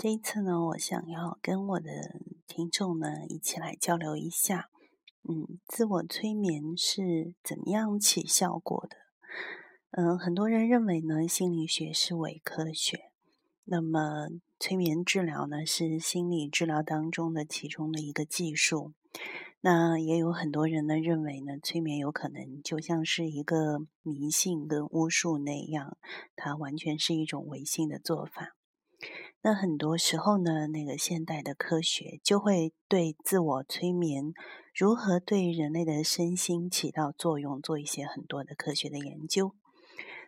这一次呢，我想要跟我的听众呢一起来交流一下，嗯，自我催眠是怎么样起效果的？嗯，很多人认为呢，心理学是伪科学，那么催眠治疗呢是心理治疗当中的其中的一个技术。那也有很多人呢认为呢，催眠有可能就像是一个迷信跟巫术那样，它完全是一种违信的做法。那很多时候呢，那个现代的科学就会对自我催眠如何对人类的身心起到作用做一些很多的科学的研究。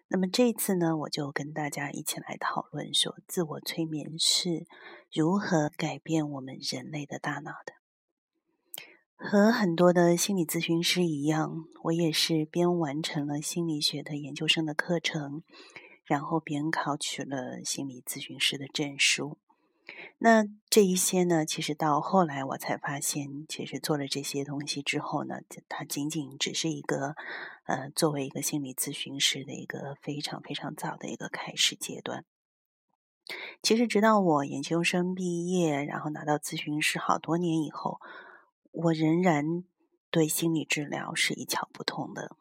那么这次呢，我就跟大家一起来讨论说，自我催眠是如何改变我们人类的大脑的。和很多的心理咨询师一样，我也是边完成了心理学的研究生的课程。然后边考取了心理咨询师的证书。那这一些呢，其实到后来我才发现，其实做了这些东西之后呢，它仅仅只是一个，呃，作为一个心理咨询师的一个非常非常早的一个开始阶段。其实直到我研究生毕业，然后拿到咨询师好多年以后，我仍然对心理治疗是一窍不通的。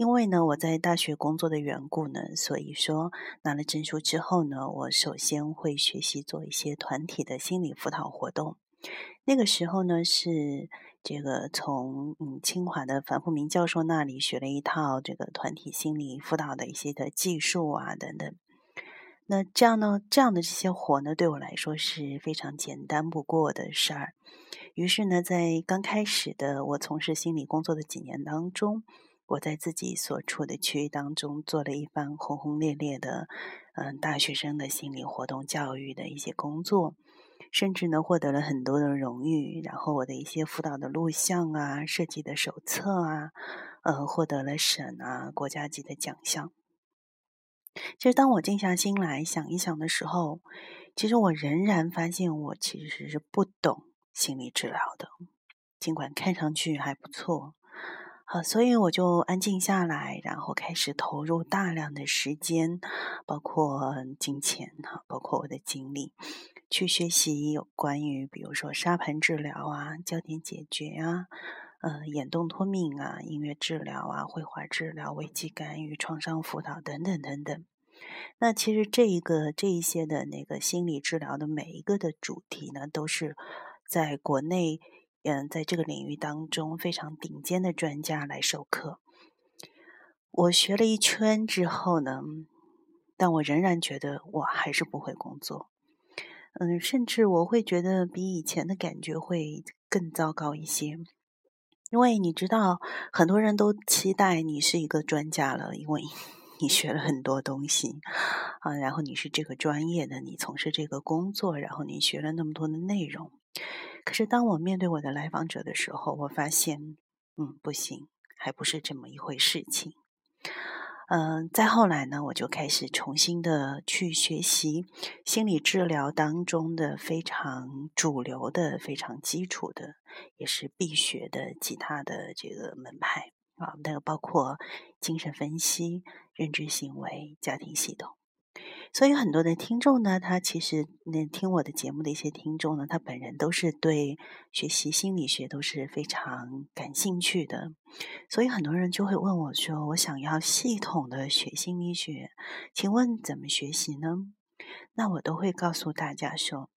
因为呢，我在大学工作的缘故呢，所以说拿了证书之后呢，我首先会学习做一些团体的心理辅导活动。那个时候呢，是这个从嗯清华的樊富明教授那里学了一套这个团体心理辅导的一些的技术啊等等。那这样呢，这样的这些活呢，对我来说是非常简单不过的事儿。于是呢，在刚开始的我从事心理工作的几年当中。我在自己所处的区域当中做了一番轰轰烈烈的，嗯，大学生的心理活动教育的一些工作，甚至呢获得了很多的荣誉。然后我的一些辅导的录像啊、设计的手册啊，呃，获得了省啊、国家级的奖项。其实当我静下心来想一想的时候，其实我仍然发现我其实是不懂心理治疗的，尽管看上去还不错。好，所以我就安静下来，然后开始投入大量的时间，包括金钱哈，包括我的精力，去学习有关于比如说沙盘治疗啊、焦点解决啊、呃眼动脱敏啊、音乐治疗啊、绘画治疗、危机干预、创伤辅导等等等等。那其实这一个这一些的那个心理治疗的每一个的主题呢，都是在国内。嗯，在这个领域当中，非常顶尖的专家来授课。我学了一圈之后呢，但我仍然觉得我还是不会工作。嗯，甚至我会觉得比以前的感觉会更糟糕一些。因为你知道，很多人都期待你是一个专家了，因为 你学了很多东西啊，然后你是这个专业的，你从事这个工作，然后你学了那么多的内容。可是，当我面对我的来访者的时候，我发现，嗯，不行，还不是这么一回事情。嗯，再后来呢，我就开始重新的去学习心理治疗当中的非常主流的、非常基础的，也是必学的其他的这个门派啊，那个包括精神分析、认知行为、家庭系统。所以很多的听众呢，他其实那听我的节目的一些听众呢，他本人都是对学习心理学都是非常感兴趣的。所以很多人就会问我说：“我想要系统的学心理学，请问怎么学习呢？”那我都会告诉大家说：“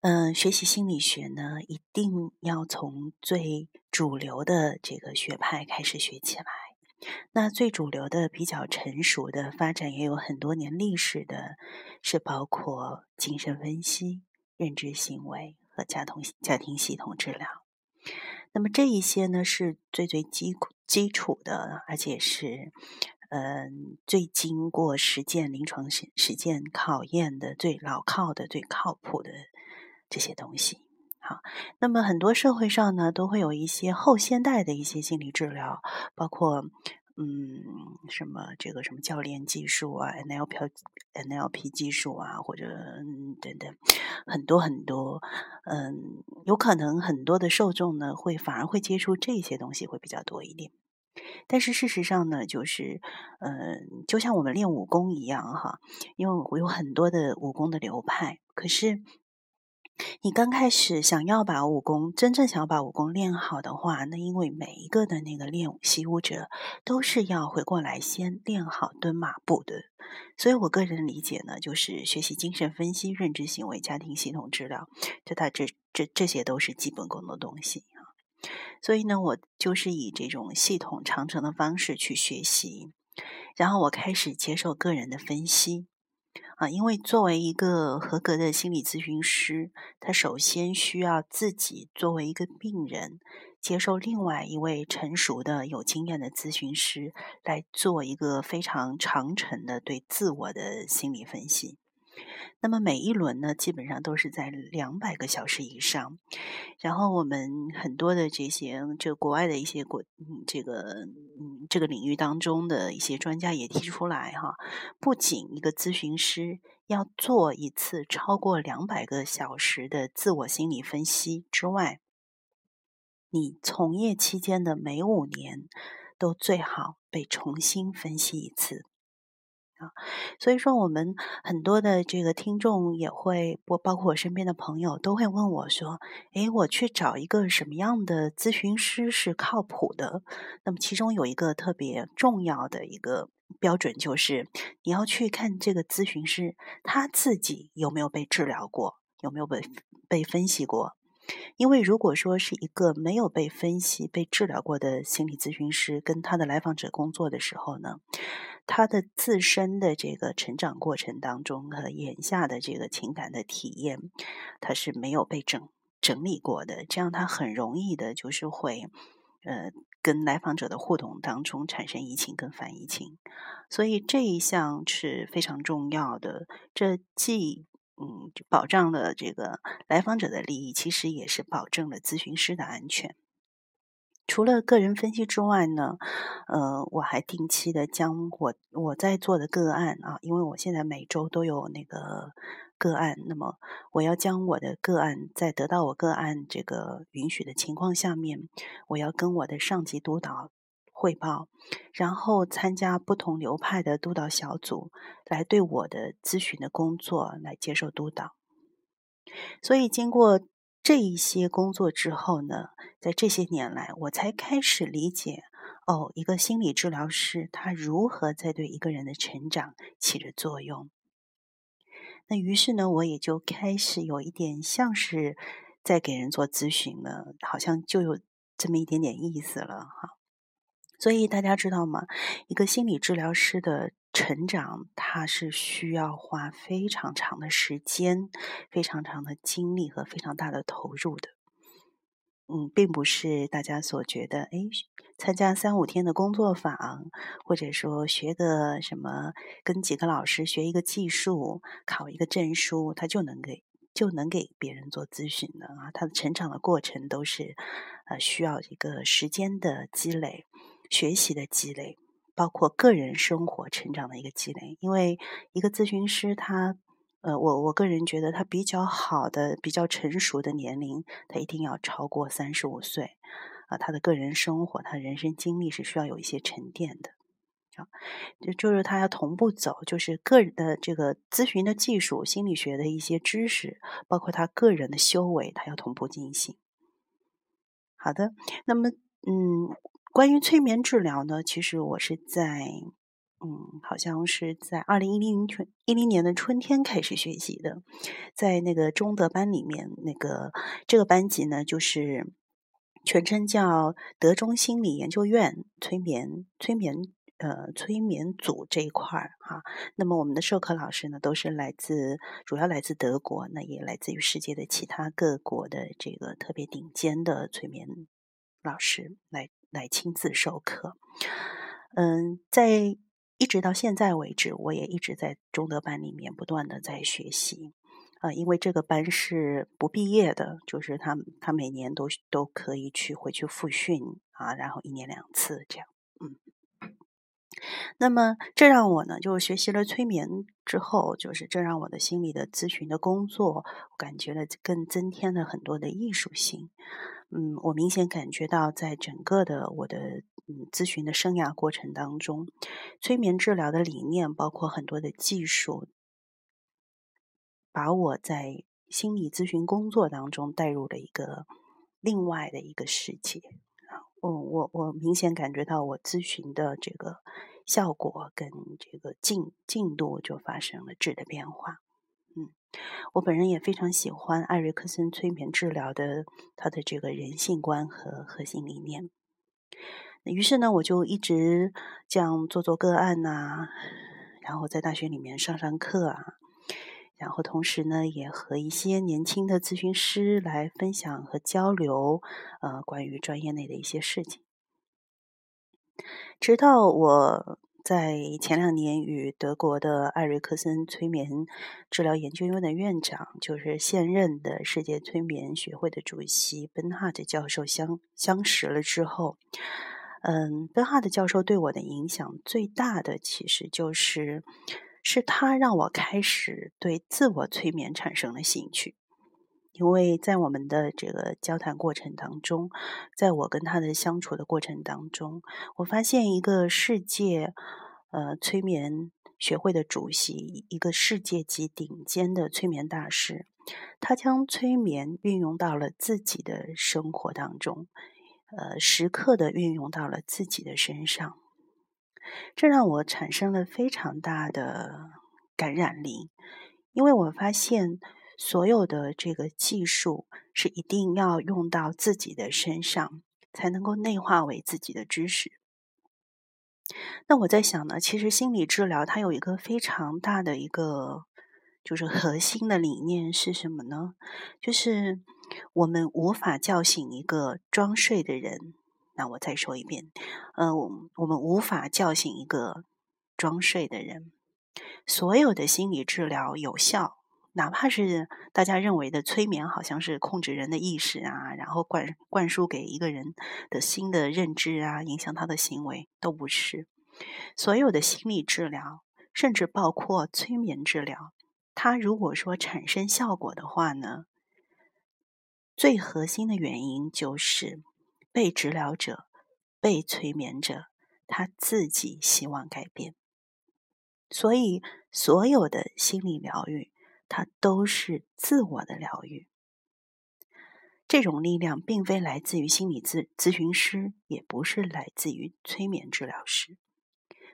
嗯，学习心理学呢，一定要从最主流的这个学派开始学起来。”那最主流的、比较成熟的、发展也有很多年历史的，是包括精神分析、认知行为和家庭家庭系统治疗。那么这一些呢，是最最基基础的，而且是嗯最经过实践、临床实实践考验的、最牢靠的、最靠谱的这些东西。好，那么很多社会上呢，都会有一些后现代的一些心理治疗，包括嗯，什么这个什么教练技术啊，NLP NLP 技术啊，或者等等，很多很多，嗯，有可能很多的受众呢，会反而会接触这些东西会比较多一点。但是事实上呢，就是，嗯，就像我们练武功一样哈，因为我有很多的武功的流派，可是你刚开始想要把武功真正想要把武功练好的话，那因为每一个的那个练习武者都是要回过来先练好蹲马步的，所以我个人理解呢，就是学习精神分析、认知行为、家庭系统治疗，这它这这这些都是基本功的东西。所以呢，我就是以这种系统长程的方式去学习，然后我开始接受个人的分析啊，因为作为一个合格的心理咨询师，他首先需要自己作为一个病人，接受另外一位成熟的、有经验的咨询师来做一个非常长程的对自我的心理分析。那么每一轮呢，基本上都是在两百个小时以上。然后我们很多的这些，这国外的一些国，嗯，这个，嗯，这个领域当中的一些专家也提出来哈，不仅一个咨询师要做一次超过两百个小时的自我心理分析之外，你从业期间的每五年都最好被重新分析一次。啊，所以说我们很多的这个听众也会，我包括我身边的朋友都会问我说：“诶，我去找一个什么样的咨询师是靠谱的？”那么其中有一个特别重要的一个标准，就是你要去看这个咨询师他自己有没有被治疗过，有没有被被分析过。因为如果说是一个没有被分析、被治疗过的心理咨询师跟他的来访者工作的时候呢，他的自身的这个成长过程当中和眼下的这个情感的体验，他是没有被整整理过的，这样他很容易的就是会，呃，跟来访者的互动当中产生移情跟反移情，所以这一项是非常重要的，这既嗯，就保障了这个来访者的利益，其实也是保证了咨询师的安全。除了个人分析之外呢，呃，我还定期的将我我在做的个案啊，因为我现在每周都有那个个案，那么我要将我的个案在得到我个案这个允许的情况下面，我要跟我的上级督导。汇报，然后参加不同流派的督导小组，来对我的咨询的工作来接受督导。所以，经过这一些工作之后呢，在这些年来，我才开始理解哦，一个心理治疗师他如何在对一个人的成长起着作用。那于是呢，我也就开始有一点像是在给人做咨询了，好像就有这么一点点意思了哈。所以大家知道吗？一个心理治疗师的成长，他是需要花非常长的时间、非常长的精力和非常大的投入的。嗯，并不是大家所觉得，哎，参加三五天的工作坊，或者说学个什么，跟几个老师学一个技术，考一个证书，他就能给就能给别人做咨询的啊。他的成长的过程都是呃需要一个时间的积累。学习的积累，包括个人生活成长的一个积累。因为一个咨询师，他，呃，我我个人觉得他比较好的、比较成熟的年龄，他一定要超过三十五岁啊。他的个人生活，他人生经历是需要有一些沉淀的啊。就就是他要同步走，就是个人的这个咨询的技术、心理学的一些知识，包括他个人的修为，他要同步进行。好的，那么，嗯。关于催眠治疗呢，其实我是在，嗯，好像是在二零一零春一零年的春天开始学习的，在那个中德班里面，那个这个班级呢，就是全称叫德中心理研究院催眠催眠呃催眠组这一块儿哈。那么我们的授课老师呢，都是来自主要来自德国，那也来自于世界的其他各国的这个特别顶尖的催眠老师来。来亲自授课，嗯，在一直到现在为止，我也一直在中德班里面不断的在学习，啊，因为这个班是不毕业的，就是他他每年都都可以去回去复训啊，然后一年两次这样，嗯，那么这让我呢，就学习了催眠之后，就是这让我的心理的咨询的工作，感觉了更增添了很多的艺术性。嗯，我明显感觉到，在整个的我的嗯咨询的生涯过程当中，催眠治疗的理念包括很多的技术，把我在心理咨询工作当中带入了一个另外的一个世界啊，我我我明显感觉到我咨询的这个效果跟这个进进度就发生了质的变化。我本人也非常喜欢艾瑞克森催眠治疗的他的这个人性观和核心理念。于是呢，我就一直这样做做个案呐，然后在大学里面上上课啊，然后同时呢，也和一些年轻的咨询师来分享和交流，呃，关于专业内的一些事情，直到我。在前两年，与德国的艾瑞克森催眠治疗研究院的院长，就是现任的世界催眠学会的主席本哈德教授相相识了之后，嗯，本哈德教授对我的影响最大的，其实就是是他让我开始对自我催眠产生了兴趣。因为在我们的这个交谈过程当中，在我跟他的相处的过程当中，我发现一个世界，呃，催眠学会的主席，一个世界级顶尖的催眠大师，他将催眠运用到了自己的生活当中，呃，时刻的运用到了自己的身上，这让我产生了非常大的感染力，因为我发现。所有的这个技术是一定要用到自己的身上，才能够内化为自己的知识。那我在想呢，其实心理治疗它有一个非常大的一个就是核心的理念是什么呢？就是我们无法叫醒一个装睡的人。那我再说一遍，呃，我们无法叫醒一个装睡的人。所有的心理治疗有效。哪怕是大家认为的催眠，好像是控制人的意识啊，然后灌灌输给一个人的新的认知啊，影响他的行为，都不是。所有的心理治疗，甚至包括催眠治疗，它如果说产生效果的话呢，最核心的原因就是被治疗者、被催眠者他自己希望改变。所以，所有的心理疗愈。它都是自我的疗愈，这种力量并非来自于心理咨咨询师，也不是来自于催眠治疗师，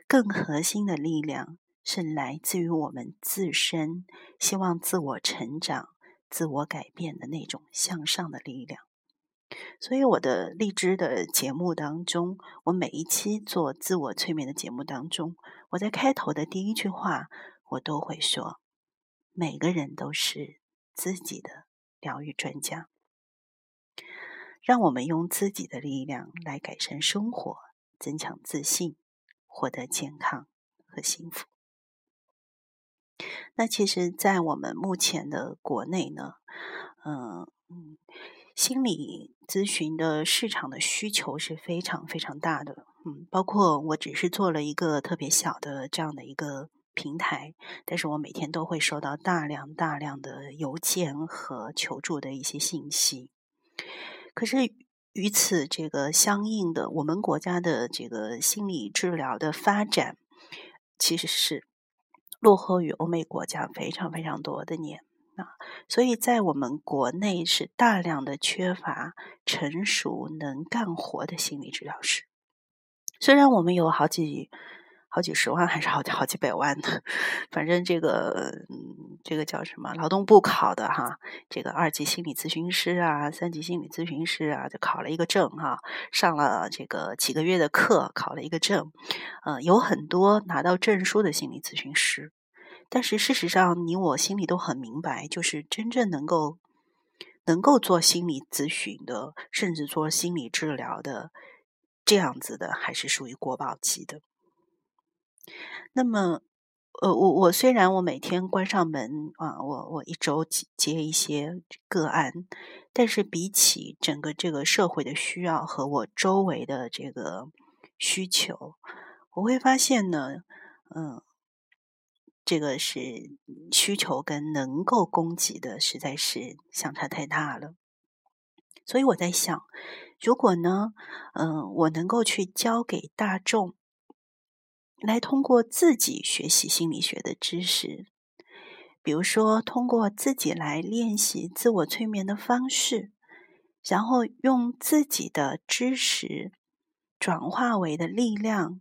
更核心的力量是来自于我们自身，希望自我成长、自我改变的那种向上的力量。所以，我的荔枝的节目当中，我每一期做自我催眠的节目当中，我在开头的第一句话，我都会说。每个人都是自己的疗愈专家，让我们用自己的力量来改善生活，增强自信，获得健康和幸福。那其实，在我们目前的国内呢，嗯嗯，心理咨询的市场的需求是非常非常大的，嗯，包括我只是做了一个特别小的这样的一个。平台，但是我每天都会收到大量大量的邮件和求助的一些信息。可是与此这个相应的，我们国家的这个心理治疗的发展，其实是落后于欧美国家非常非常多的年啊。所以在我们国内是大量的缺乏成熟能干活的心理治疗师。虽然我们有好几。好几十万还是好几好几百万的，反正这个嗯，这个叫什么？劳动部考的哈，这个二级心理咨询师啊，三级心理咨询师啊，就考了一个证哈，上了这个几个月的课，考了一个证，呃，有很多拿到证书的心理咨询师，但是事实上，你我心里都很明白，就是真正能够能够做心理咨询的，甚至做心理治疗的这样子的，还是属于国宝级的。那么，呃，我我虽然我每天关上门啊，我我一周接一些个案，但是比起整个这个社会的需要和我周围的这个需求，我会发现呢，嗯，这个是需求跟能够供给的实在是相差太大了。所以我在想，如果呢，嗯，我能够去教给大众，来通过自己学习心理学的知识，比如说通过自己来练习自我催眠的方式，然后用自己的知识转化为的力量，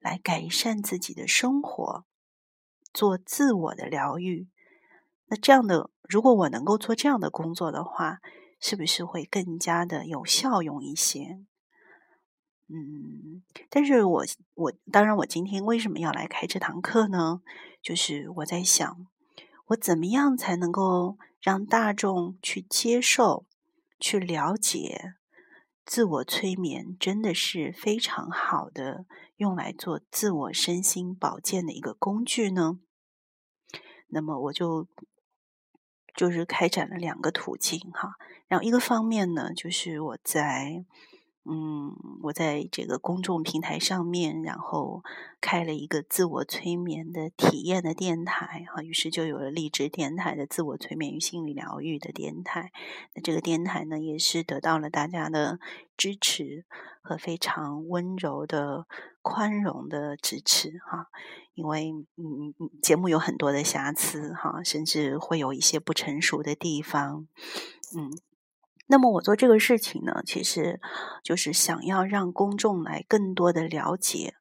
来改善自己的生活，做自我的疗愈。那这样的，如果我能够做这样的工作的话，是不是会更加的有效用一些？嗯，但是我我当然，我今天为什么要来开这堂课呢？就是我在想，我怎么样才能够让大众去接受、去了解自我催眠，真的是非常好的用来做自我身心保健的一个工具呢？那么我就。就是开展了两个途径哈，然后一个方面呢，就是我在。嗯，我在这个公众平台上面，然后开了一个自我催眠的体验的电台哈，于是就有了励志电台的自我催眠与心理疗愈的电台。那这个电台呢，也是得到了大家的支持和非常温柔的宽容的支持哈。因为嗯，节目有很多的瑕疵哈，甚至会有一些不成熟的地方，嗯。那么我做这个事情呢，其实就是想要让公众来更多的了解，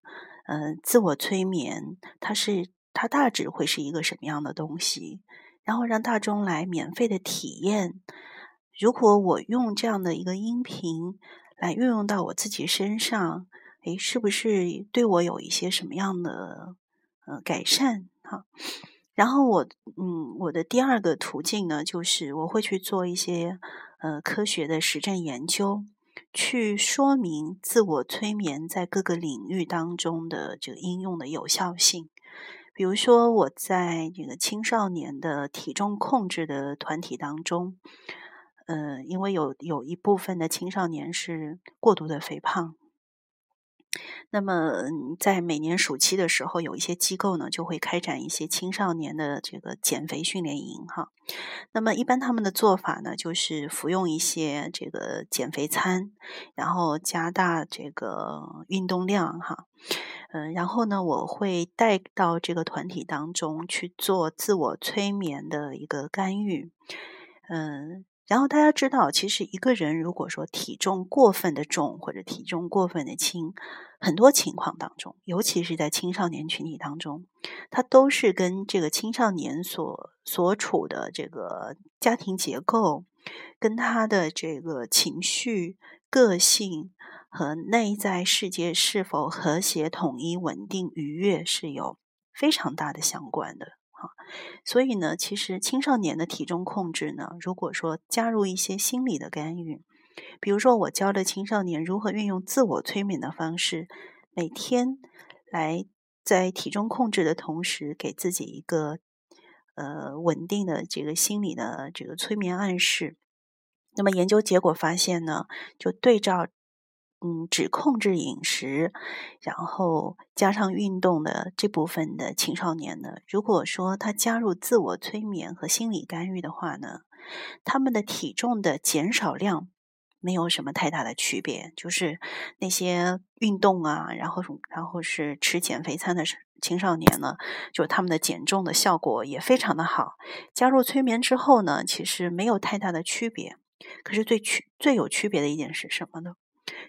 嗯，自我催眠它是它大致会是一个什么样的东西，然后让大众来免费的体验。如果我用这样的一个音频来运用到我自己身上，诶，是不是对我有一些什么样的呃改善？哈。然后我，嗯，我的第二个途径呢，就是我会去做一些，呃，科学的实证研究，去说明自我催眠在各个领域当中的这个应用的有效性。比如说，我在这个青少年的体重控制的团体当中，呃，因为有有一部分的青少年是过度的肥胖。那么，在每年暑期的时候，有一些机构呢就会开展一些青少年的这个减肥训练营哈。那么，一般他们的做法呢，就是服用一些这个减肥餐，然后加大这个运动量哈。嗯，然后呢，我会带到这个团体当中去做自我催眠的一个干预。嗯。然后大家知道，其实一个人如果说体重过分的重或者体重过分的轻，很多情况当中，尤其是在青少年群体当中，它都是跟这个青少年所所处的这个家庭结构，跟他的这个情绪、个性和内在世界是否和谐、统一、稳定、愉悦是有非常大的相关的。啊，所以呢，其实青少年的体重控制呢，如果说加入一些心理的干预，比如说我教的青少年如何运用自我催眠的方式，每天来在体重控制的同时，给自己一个呃稳定的这个心理的这个催眠暗示，那么研究结果发现呢，就对照。嗯，只控制饮食，然后加上运动的这部分的青少年呢，如果说他加入自我催眠和心理干预的话呢，他们的体重的减少量没有什么太大的区别，就是那些运动啊，然后然后是吃减肥餐的青少年呢，就他们的减重的效果也非常的好。加入催眠之后呢，其实没有太大的区别。可是最区最有区别的一点是什么呢？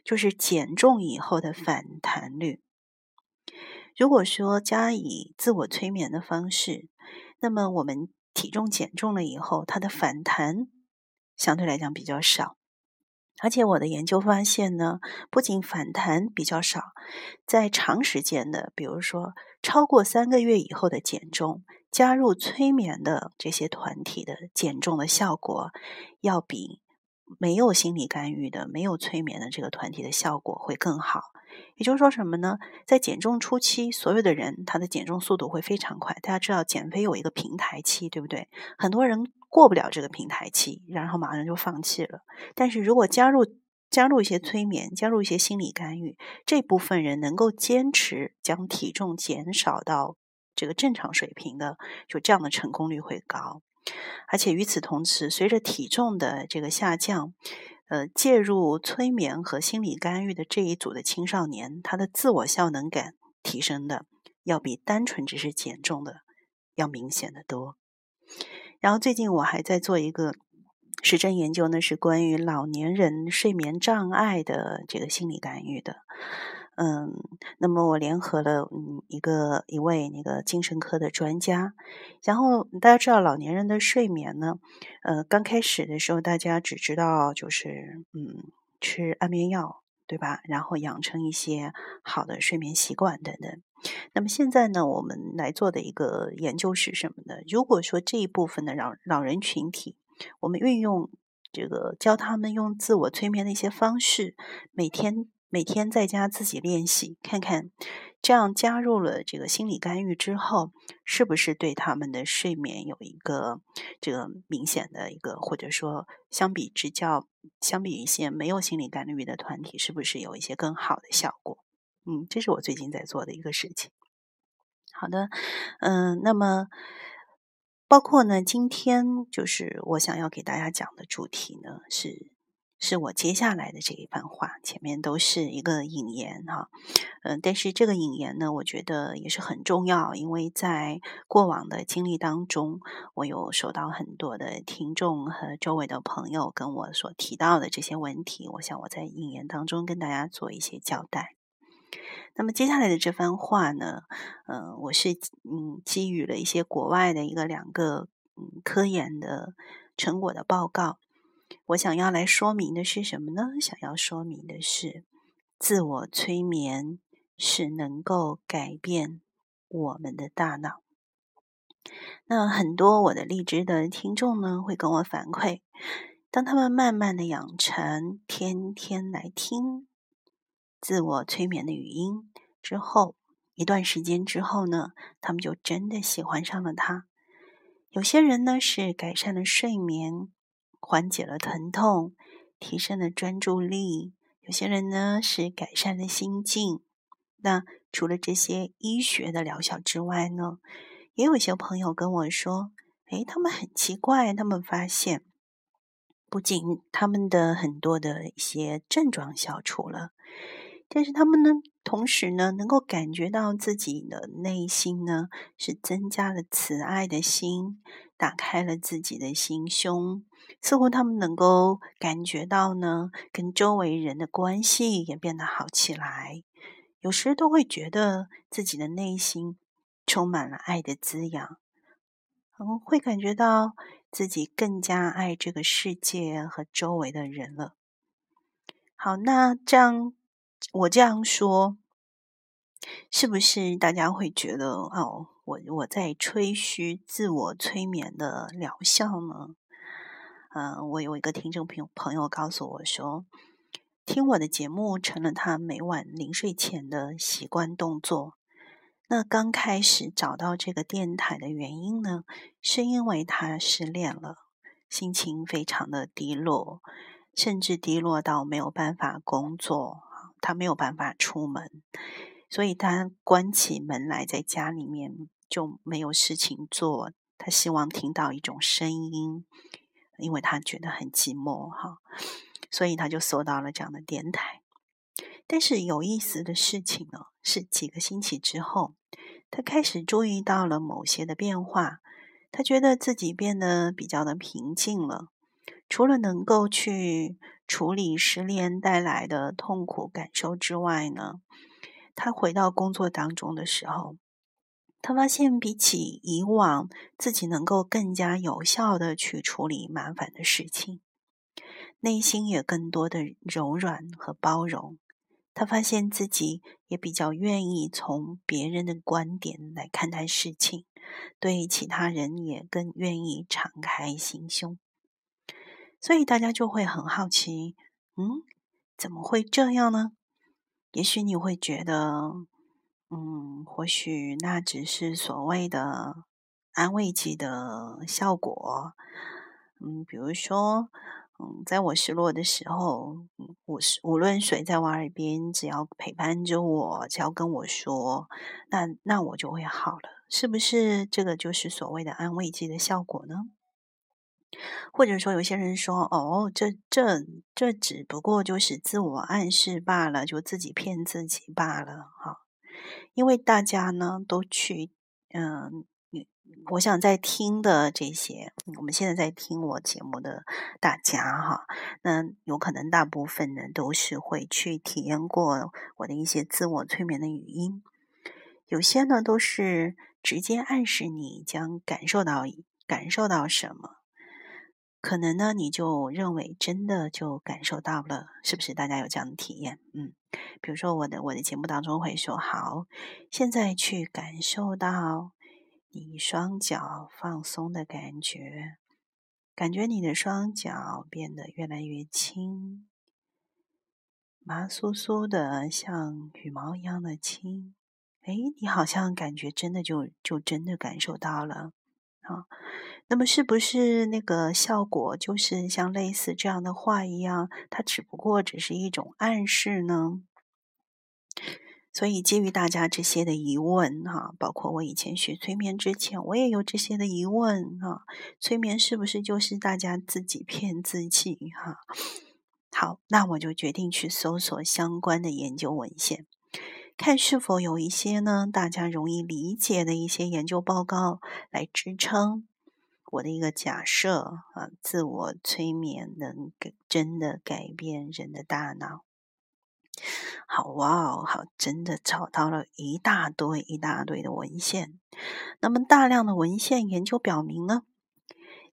就是减重以后的反弹率。如果说加以自我催眠的方式，那么我们体重减重了以后，它的反弹相对来讲比较少。而且我的研究发现呢，不仅反弹比较少，在长时间的，比如说超过三个月以后的减重，加入催眠的这些团体的减重的效果，要比。没有心理干预的、没有催眠的这个团体的效果会更好。也就是说什么呢？在减重初期，所有的人他的减重速度会非常快。大家知道，减肥有一个平台期，对不对？很多人过不了这个平台期，然后马上就放弃了。但是如果加入加入一些催眠，加入一些心理干预，这部分人能够坚持将体重减少到这个正常水平的，就这样的成功率会高。而且与此同时，随着体重的这个下降，呃，介入催眠和心理干预的这一组的青少年，他的自我效能感提升的要比单纯只是减重的要明显的多。然后最近我还在做一个实证研究呢，是关于老年人睡眠障碍的这个心理干预的。嗯，那么我联合了嗯一个一位那个精神科的专家，然后大家知道老年人的睡眠呢，呃，刚开始的时候大家只知道就是嗯吃安眠药，对吧？然后养成一些好的睡眠习惯等等。那么现在呢，我们来做的一个研究是什么呢？如果说这一部分的老老人群体，我们运用这个教他们用自我催眠的一些方式，每天。每天在家自己练习，看看这样加入了这个心理干预之后，是不是对他们的睡眠有一个这个明显的一个，或者说相比之较，相比一些没有心理干预的团体，是不是有一些更好的效果？嗯，这是我最近在做的一个事情。好的，嗯，那么包括呢，今天就是我想要给大家讲的主题呢是。是我接下来的这一番话，前面都是一个引言哈，嗯，但是这个引言呢，我觉得也是很重要，因为在过往的经历当中，我有收到很多的听众和周围的朋友跟我所提到的这些问题，我想我在引言当中跟大家做一些交代。那么接下来的这番话呢，嗯，我是嗯基于了一些国外的一个两个嗯科研的成果的报告。我想要来说明的是什么呢？想要说明的是，自我催眠是能够改变我们的大脑。那很多我的荔枝的听众呢，会跟我反馈，当他们慢慢的养成天天来听自我催眠的语音之后，一段时间之后呢，他们就真的喜欢上了它。有些人呢，是改善了睡眠。缓解了疼痛，提升了专注力。有些人呢是改善了心境。那除了这些医学的疗效之外呢，也有一些朋友跟我说：“诶，他们很奇怪，他们发现不仅他们的很多的一些症状消除了，但是他们呢，同时呢，能够感觉到自己的内心呢是增加了慈爱的心，打开了自己的心胸。”似乎他们能够感觉到呢，跟周围人的关系也变得好起来。有时都会觉得自己的内心充满了爱的滋养，嗯，会感觉到自己更加爱这个世界和周围的人了。好，那这样我这样说，是不是大家会觉得哦，我我在吹嘘自我催眠的疗效呢？嗯，我有一个听众朋朋友告诉我说，听我的节目成了他每晚临睡前的习惯动作。那刚开始找到这个电台的原因呢，是因为他失恋了，心情非常的低落，甚至低落到没有办法工作，他没有办法出门，所以他关起门来在家里面就没有事情做。他希望听到一种声音。因为他觉得很寂寞哈，所以他就搜到了这样的电台。但是有意思的事情呢，是几个星期之后，他开始注意到了某些的变化。他觉得自己变得比较的平静了。除了能够去处理失恋带来的痛苦感受之外呢，他回到工作当中的时候。他发现，比起以往，自己能够更加有效的去处理麻烦的事情，内心也更多的柔软和包容。他发现自己也比较愿意从别人的观点来看待事情，对其他人也更愿意敞开心胸。所以大家就会很好奇，嗯，怎么会这样呢？也许你会觉得。嗯，或许那只是所谓的安慰剂的效果。嗯，比如说，嗯，在我失落的时候，我是无论谁在我耳边，只要陪伴着我，只要跟我说，那那我就会好了。是不是这个就是所谓的安慰剂的效果呢？或者说，有些人说：“哦，这这这只不过就是自我暗示罢了，就自己骗自己罢了。”哈，因为大家呢都去，嗯，我想在听的这些，我们现在在听我节目的大家哈，那有可能大部分呢都是会去体验过我的一些自我催眠的语音，有些呢都是直接暗示你将感受到感受到什么。可能呢，你就认为真的就感受到了，是不是？大家有这样的体验？嗯，比如说我的我的节目当中会说，好，现在去感受到你双脚放松的感觉，感觉你的双脚变得越来越轻，麻酥酥的，像羽毛一样的轻。哎，你好像感觉真的就就真的感受到了。啊，那么是不是那个效果就是像类似这样的话一样？它只不过只是一种暗示呢？所以基于大家这些的疑问，哈，包括我以前学催眠之前，我也有这些的疑问，哈，催眠是不是就是大家自己骗自己？哈，好，那我就决定去搜索相关的研究文献。看是否有一些呢，大家容易理解的一些研究报告来支撑我的一个假设啊，自我催眠能给真的改变人的大脑。好哇哦，好，真的找到了一大堆一大堆的文献。那么大量的文献研究表明呢，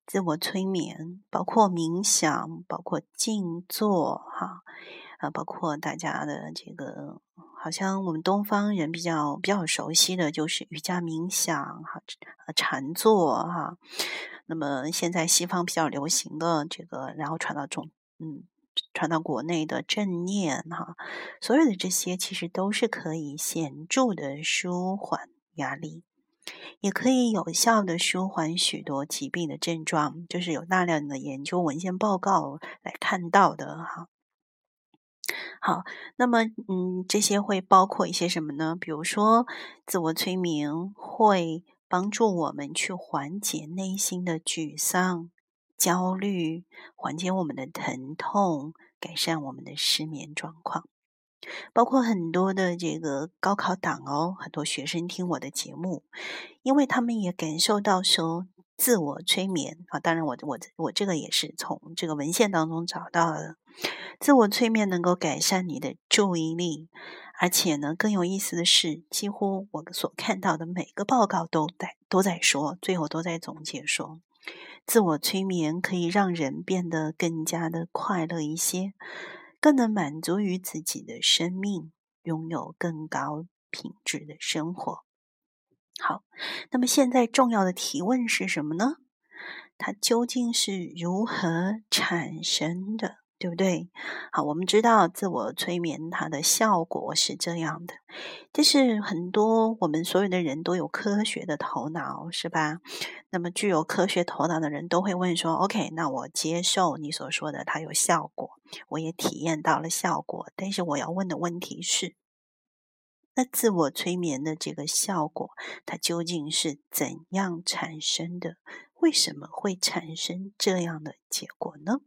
自我催眠包括冥想，包括静坐，哈。啊，包括大家的这个，好像我们东方人比较比较熟悉的就是瑜伽冥想哈，禅坐哈。那么现在西方比较流行的这个，然后传到中，嗯，传到国内的正念哈，所有的这些其实都是可以显著的舒缓压力，也可以有效的舒缓许多疾病的症状，就是有大量的研究文献报告来看到的哈。好，那么，嗯，这些会包括一些什么呢？比如说，自我催眠会帮助我们去缓解内心的沮丧、焦虑，缓解我们的疼痛，改善我们的失眠状况。包括很多的这个高考党哦，很多学生听我的节目，因为他们也感受到说。自我催眠啊，当然我我我这个也是从这个文献当中找到的。自我催眠能够改善你的注意力，而且呢，更有意思的是，几乎我所看到的每个报告都在都在说，最后都在总结说，自我催眠可以让人变得更加的快乐一些，更能满足于自己的生命，拥有更高品质的生活。好，那么现在重要的提问是什么呢？它究竟是如何产生的，对不对？好，我们知道自我催眠它的效果是这样的，但是很多我们所有的人都有科学的头脑，是吧？那么具有科学头脑的人都会问说：“OK，那我接受你所说的，它有效果，我也体验到了效果，但是我要问的问题是。”那自我催眠的这个效果，它究竟是怎样产生的？为什么会产生这样的结果呢？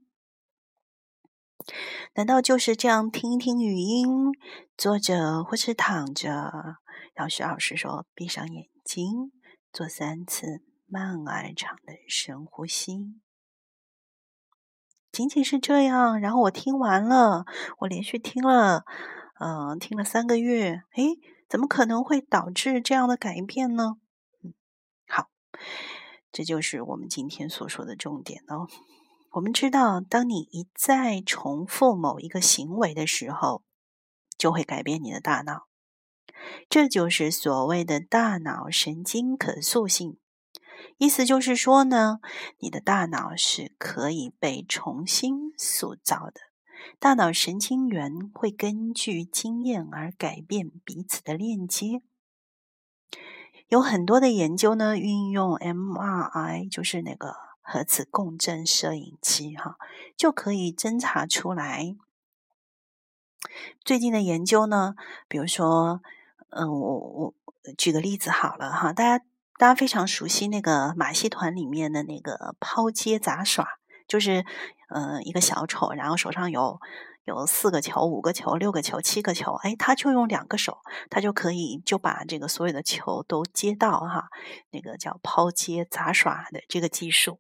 难道就是这样听一听语音，坐着或是躺着？然后徐老师说：“闭上眼睛，做三次慢而长的深呼吸。”仅仅是这样？然后我听完了，我连续听了。嗯，听了三个月，诶，怎么可能会导致这样的改变呢？嗯，好，这就是我们今天所说的重点哦。我们知道，当你一再重复某一个行为的时候，就会改变你的大脑。这就是所谓的大脑神经可塑性。意思就是说呢，你的大脑是可以被重新塑造的。大脑神经元会根据经验而改变彼此的链接。有很多的研究呢，运用 MRI，就是那个核磁共振摄影机，哈，就可以侦查出来。最近的研究呢，比如说，嗯，我我举个例子好了，哈，大家大家非常熟悉那个马戏团里面的那个抛接杂耍，就是嗯一个小丑，然后手上有有四个球、五个球、六个球、七个球，哎，他就用两个手，他就可以就把这个所有的球都接到哈，那个叫抛接杂耍的这个技术。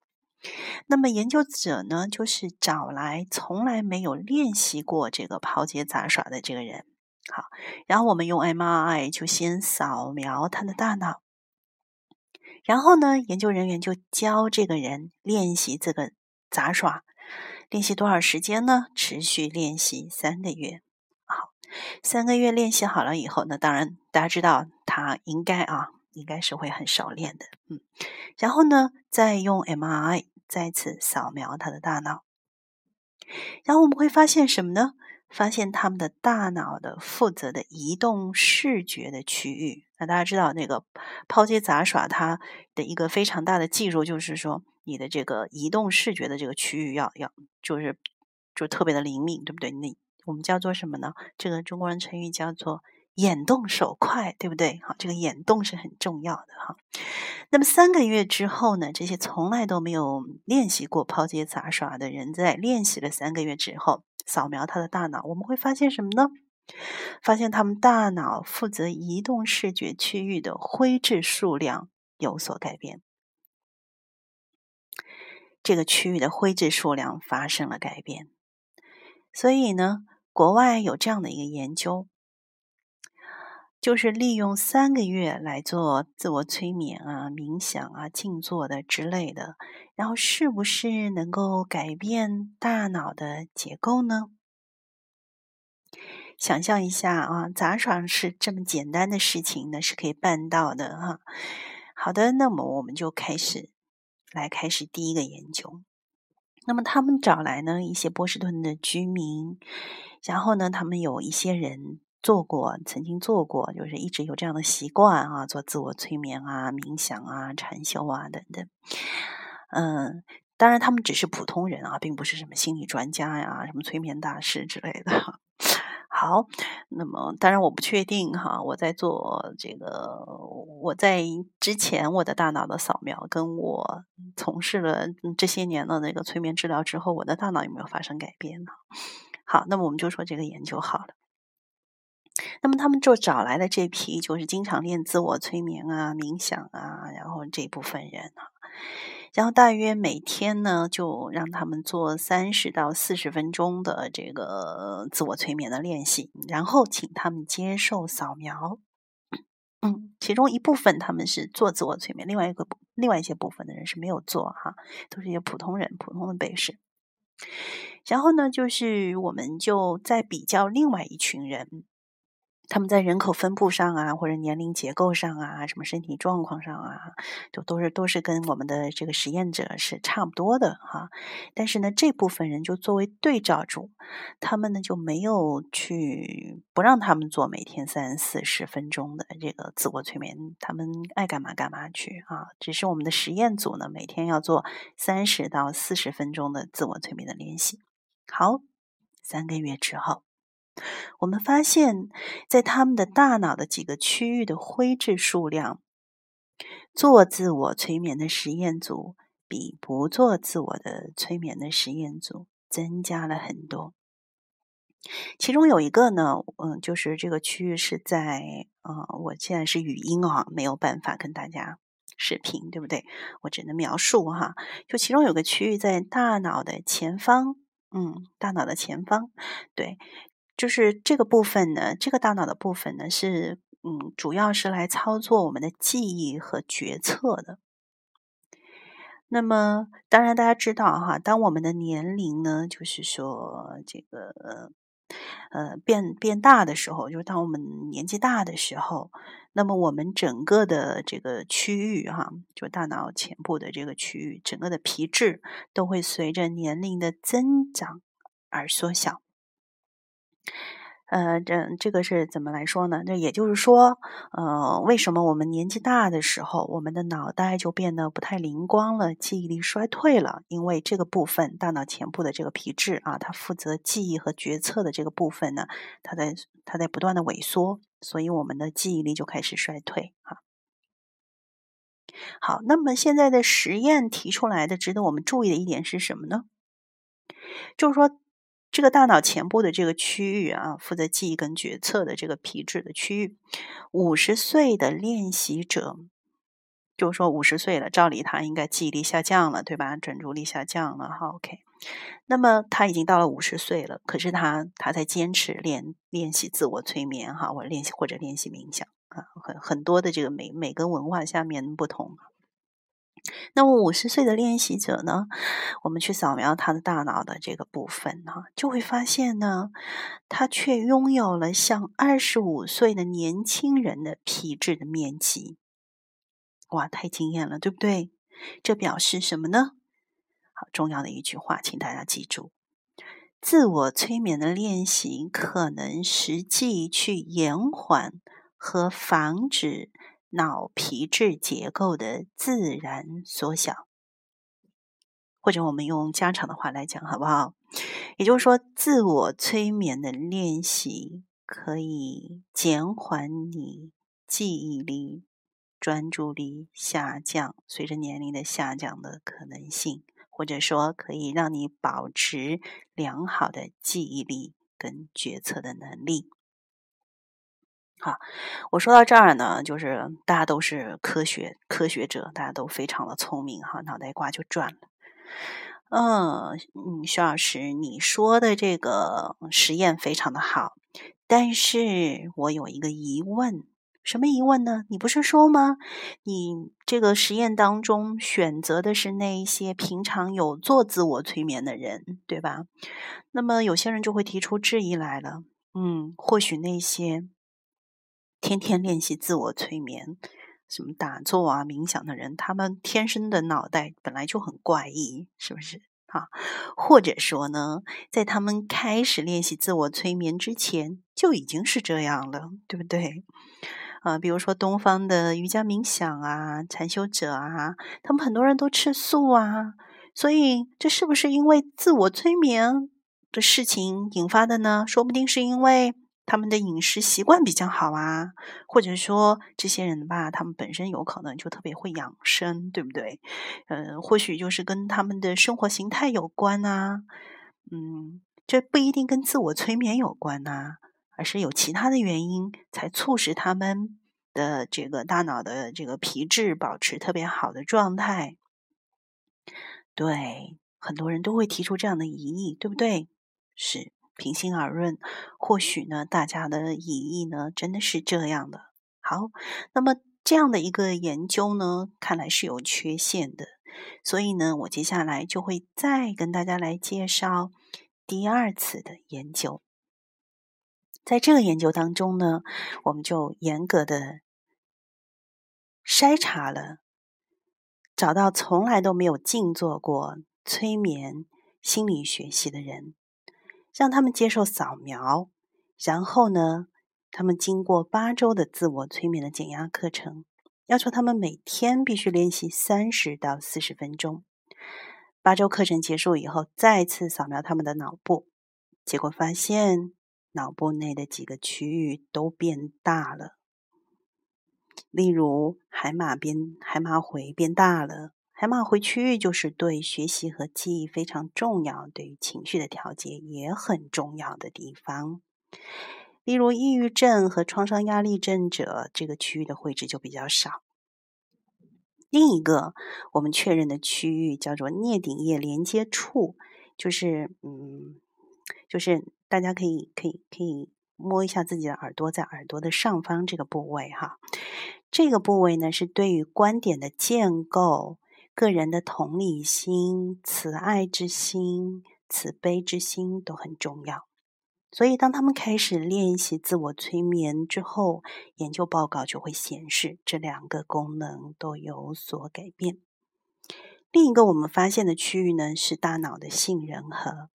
那么研究者呢，就是找来从来没有练习过这个抛接杂耍的这个人，好，然后我们用 MRI 就先扫描他的大脑，然后呢，研究人员就教这个人练习这个杂耍，练习多少时间呢？持续练习三个月。好，三个月练习好了以后，那当然大家知道他应该啊。应该是会很熟练的，嗯，然后呢，再用 MRI 再次扫描他的大脑，然后我们会发现什么呢？发现他们的大脑的负责的移动视觉的区域。那大家知道，那个抛接杂耍它的一个非常大的技术，就是说你的这个移动视觉的这个区域要要就是就特别的灵敏，对不对？那我们叫做什么呢？这个中国人成语叫做。眼动手快，对不对？好，这个眼动是很重要的哈。那么三个月之后呢？这些从来都没有练习过抛接杂耍的人，在练习了三个月之后，扫描他的大脑，我们会发现什么呢？发现他们大脑负责移动视觉区域的灰质数量有所改变，这个区域的灰质数量发生了改变。所以呢，国外有这样的一个研究。就是利用三个月来做自我催眠啊、冥想啊、静坐的之类的，然后是不是能够改变大脑的结构呢？想象一下啊，杂耍是这么简单的事情呢，是可以办到的哈。好的，那么我们就开始来开始第一个研究。那么他们找来呢一些波士顿的居民，然后呢，他们有一些人。做过，曾经做过，就是一直有这样的习惯啊，做自我催眠啊、冥想啊、禅修啊等等。嗯，当然他们只是普通人啊，并不是什么心理专家呀、什么催眠大师之类的。好，那么当然我不确定哈，我在做这个，我在之前我的大脑的扫描，跟我从事了这些年的那个催眠治疗之后，我的大脑有没有发生改变呢？好，那么我们就说这个研究好了。那么他们就找来了这批，就是经常练自我催眠啊、冥想啊，然后这部分人啊，然后大约每天呢，就让他们做三十到四十分钟的这个自我催眠的练习，然后请他们接受扫描。嗯，其中一部分他们是做自我催眠，另外一个另外一些部分的人是没有做哈，都是一些普通人、普通的被试。然后呢，就是我们就在比较另外一群人。他们在人口分布上啊，或者年龄结构上啊，什么身体状况上啊，都都是都是跟我们的这个实验者是差不多的哈。但是呢，这部分人就作为对照组，他们呢就没有去不让他们做每天三四十分钟的这个自我催眠，他们爱干嘛干嘛去啊。只是我们的实验组呢，每天要做三十到四十分钟的自我催眠的练习。好，三个月之后。我们发现，在他们的大脑的几个区域的灰质数量，做自我催眠的实验组比不做自我的催眠的实验组增加了很多。其中有一个呢，嗯，就是这个区域是在，呃，我现在是语音啊，没有办法跟大家视频，对不对？我只能描述哈。就其中有个区域在大脑的前方，嗯，大脑的前方，对。就是这个部分呢，这个大脑的部分呢，是嗯，主要是来操作我们的记忆和决策的。那么，当然大家知道哈，当我们的年龄呢，就是说这个呃变变大的时候，就是当我们年纪大的时候，那么我们整个的这个区域哈，就大脑前部的这个区域，整个的皮质都会随着年龄的增长而缩小。呃，这这个是怎么来说呢？那也就是说，呃，为什么我们年纪大的时候，我们的脑袋就变得不太灵光了，记忆力衰退了？因为这个部分，大脑前部的这个皮质啊，它负责记忆和决策的这个部分呢，它在它在不断的萎缩，所以我们的记忆力就开始衰退啊。好，那么现在的实验提出来的值得我们注意的一点是什么呢？就是说，这个大脑前部的这个区域啊，负责记忆跟决策的这个皮质的区域，五十岁的练习者，就是说五十岁了，照理他应该记忆力下降了，对吧？专注力下降了，好，OK。那么他已经到了五十岁了，可是他他在坚持练练习自我催眠哈，或练习或者练习冥想啊，很很多的这个每每个文化下面不同。那么五十岁的练习者呢，我们去扫描他的大脑的这个部分呢，就会发现呢，他却拥有了像二十五岁的年轻人的皮质的面积。哇，太惊艳了，对不对？这表示什么呢？好重要的一句话，请大家记住：自我催眠的练习可能实际去延缓和防止脑皮质结构的自然缩小，或者我们用家常的话来讲，好不好？也就是说，自我催眠的练习可以减缓你记忆力、专注力下降，随着年龄的下降的可能性。或者说可以让你保持良好的记忆力跟决策的能力。好，我说到这儿呢，就是大家都是科学科学者，大家都非常的聪明哈，脑袋瓜就转了。嗯嗯，徐老师，你说的这个实验非常的好，但是我有一个疑问。什么疑问呢？你不是说吗？你这个实验当中选择的是那一些平常有做自我催眠的人，对吧？那么有些人就会提出质疑来了。嗯，或许那些天天练习自我催眠、什么打坐啊、冥想的人，他们天生的脑袋本来就很怪异，是不是？啊，或者说呢，在他们开始练习自我催眠之前就已经是这样了，对不对？啊，比如说东方的瑜伽冥想啊，禅修者啊，他们很多人都吃素啊，所以这是不是因为自我催眠的事情引发的呢？说不定是因为他们的饮食习惯比较好啊，或者说这些人吧，他们本身有可能就特别会养生，对不对？呃，或许就是跟他们的生活形态有关啊，嗯，这不一定跟自我催眠有关呐。而是有其他的原因，才促使他们的这个大脑的这个皮质保持特别好的状态。对，很多人都会提出这样的疑义，对不对？是，平心而论，或许呢，大家的疑义呢，真的是这样的。好，那么这样的一个研究呢，看来是有缺陷的，所以呢，我接下来就会再跟大家来介绍第二次的研究。在这个研究当中呢，我们就严格的筛查了，找到从来都没有静坐过催眠心理学习的人，让他们接受扫描，然后呢，他们经过八周的自我催眠的减压课程，要求他们每天必须练习三十到四十分钟。八周课程结束以后，再次扫描他们的脑部，结果发现。脑部内的几个区域都变大了，例如海马边海马回变大了。海马回区域就是对学习和记忆非常重要，对于情绪的调节也很重要的地方。例如抑郁症和创伤压力症者，这个区域的位置就比较少。另一个我们确认的区域叫做颞顶叶连接处，就是嗯，就是。大家可以可以可以摸一下自己的耳朵，在耳朵的上方这个部位哈，这个部位呢是对于观点的建构、个人的同理心、慈爱之心、慈悲之心都很重要。所以，当他们开始练习自我催眠之后，研究报告就会显示这两个功能都有所改变。另一个我们发现的区域呢是大脑的杏仁核。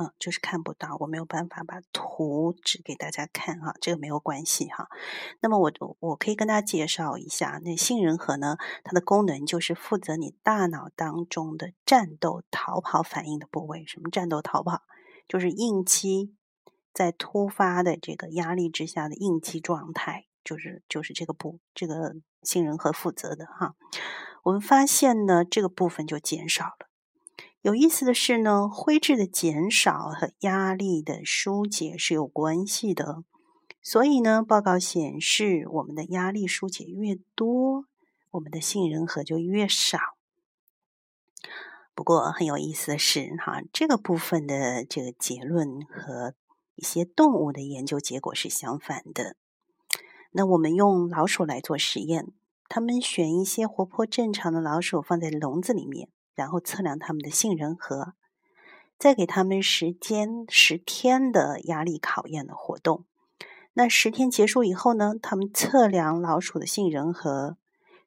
嗯，就是看不到，我没有办法把图指给大家看哈，这个没有关系哈。那么我我可以跟大家介绍一下，那杏仁核呢，它的功能就是负责你大脑当中的战斗逃跑反应的部位。什么战斗逃跑？就是应激在突发的这个压力之下的应激状态就是就是这个部这个杏仁核负责的哈。我们发现呢，这个部分就减少了。有意思的是呢，灰质的减少和压力的疏解是有关系的。所以呢，报告显示，我们的压力疏解越多，我们的杏仁核就越少。不过很有意思的是，哈，这个部分的这个结论和一些动物的研究结果是相反的。那我们用老鼠来做实验，他们选一些活泼正常的老鼠放在笼子里面，然后测量它们的杏仁核，再给他们时间十天的压力考验的活动。那十天结束以后呢，他们测量老鼠的杏仁核，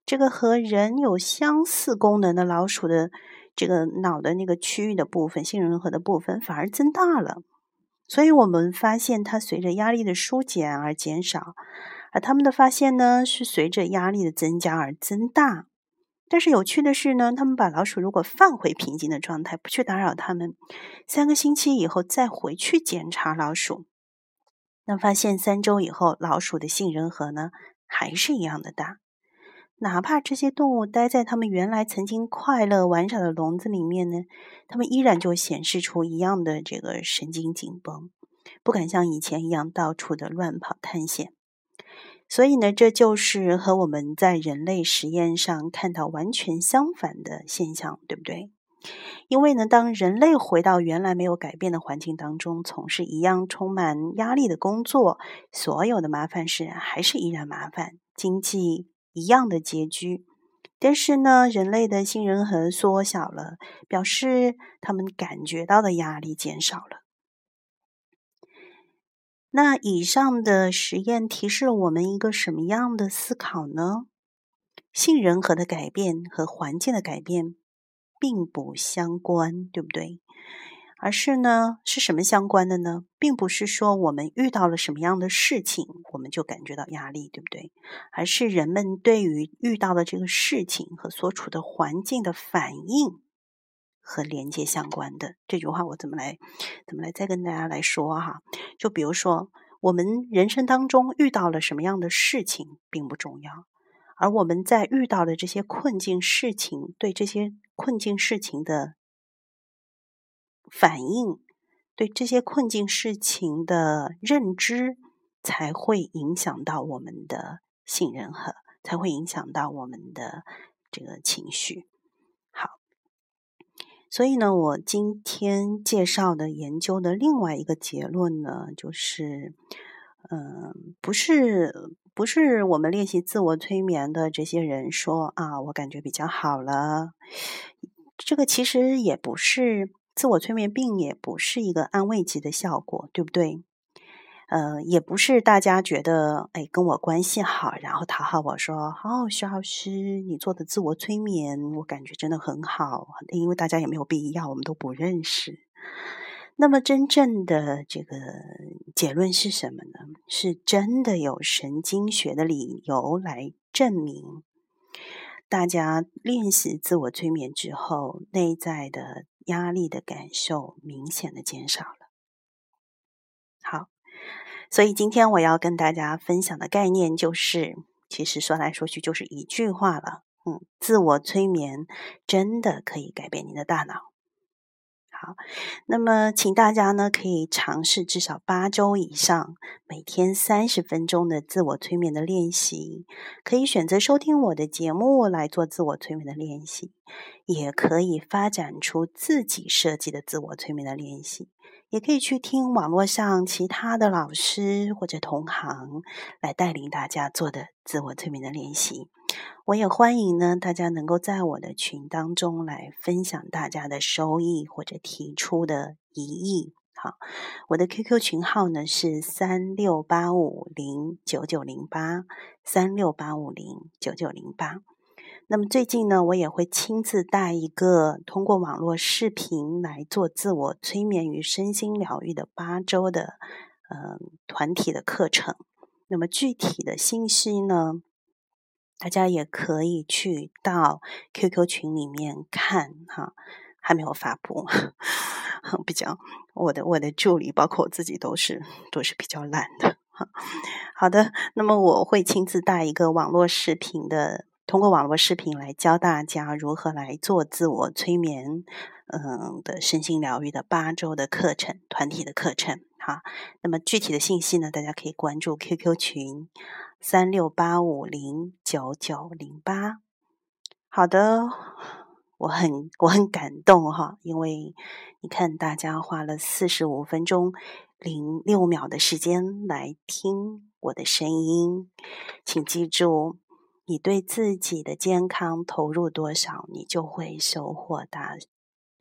这个和人有相似功能的老鼠的。这个脑的那个区域的部分，杏仁核的部分反而增大了，所以我们发现它随着压力的疏减而减少，而他们的发现呢是随着压力的增加而增大。但是有趣的是呢，他们把老鼠如果放回平静的状态，不去打扰它们，三个星期以后再回去检查老鼠，那发现三周以后老鼠的杏仁核呢还是一样的大。哪怕这些动物待在他们原来曾经快乐玩耍的笼子里面呢，它们依然就显示出一样的这个神经紧绷，不敢像以前一样到处的乱跑探险。所以呢，这就是和我们在人类实验上看到完全相反的现象，对不对？因为呢，当人类回到原来没有改变的环境当中，从事一样充满压力的工作，所有的麻烦事还是依然麻烦，经济。一样的拮据，但是呢，人类的杏仁核缩小了，表示他们感觉到的压力减少了。那以上的实验提示了我们一个什么样的思考呢？性人格的改变和环境的改变并不相关，对不对？而是呢，是什么相关的呢？并不是说我们遇到了什么样的事情，我们就感觉到压力，对不对？而是人们对于遇到的这个事情和所处的环境的反应和连接相关的。这句话我怎么来，怎么来再跟大家来说哈？就比如说，我们人生当中遇到了什么样的事情并不重要，而我们在遇到的这些困境事情，对这些困境事情的。反应对这些困境事情的认知，才会影响到我们的信任和，才会影响到我们的这个情绪。所以呢，我今天介绍的研究的另外一个结论呢，就是，嗯，不是不是我们练习自我催眠的这些人说啊，我感觉比较好了，这个其实也不是。自我催眠病也不是一个安慰剂的效果，对不对？呃，也不是大家觉得哎跟我关系好，然后讨好我说哦，徐老师你做的自我催眠，我感觉真的很好。因为大家也没有必要，我们都不认识。那么真正的这个结论是什么呢？是真的有神经学的理由来证明，大家练习自我催眠之后，内在的。压力的感受明显的减少了。所以今天我要跟大家分享的概念就是，其实说来说去就是一句话了。嗯，自我催眠真的可以改变你的大脑。好，那么请大家呢可以尝试至少八周以上，每天三十分钟的自我催眠的练习。可以选择收听我的节目来做自我催眠的练习，也可以发展出自己设计的自我催眠的练习。也可以去听网络上其他的老师或者同行来带领大家做的自我催眠的练习。我也欢迎呢，大家能够在我的群当中来分享大家的收益或者提出的疑义。好，我的 QQ 群号呢是三六八五零九九零八三六八五零九九零八。那么最近呢，我也会亲自带一个通过网络视频来做自我催眠与身心疗愈的八周的呃团体的课程。那么具体的信息呢，大家也可以去到 QQ 群里面看哈，还没有发布，比较我的我的助理包括我自己都是都是比较懒的哈。好的，那么我会亲自带一个网络视频的，通过网络视频来教大家如何来做自我催眠，嗯的身心疗愈的八周的课程，团体的课程。哈，那么具体的信息呢，大家可以关注 QQ 群三六八五零九九零八。好的。我很我很感动哈，因为你看，大家花了四十五分钟零六秒的时间来听我的声音，请记住，你对自己的健康投入多少，你就会收获大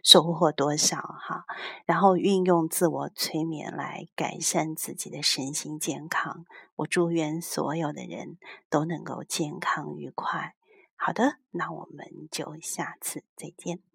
收获多少哈。然后运用自我催眠来改善自己的身心健康。我祝愿所有的人都能够健康愉快。好的，那我们就下次再见。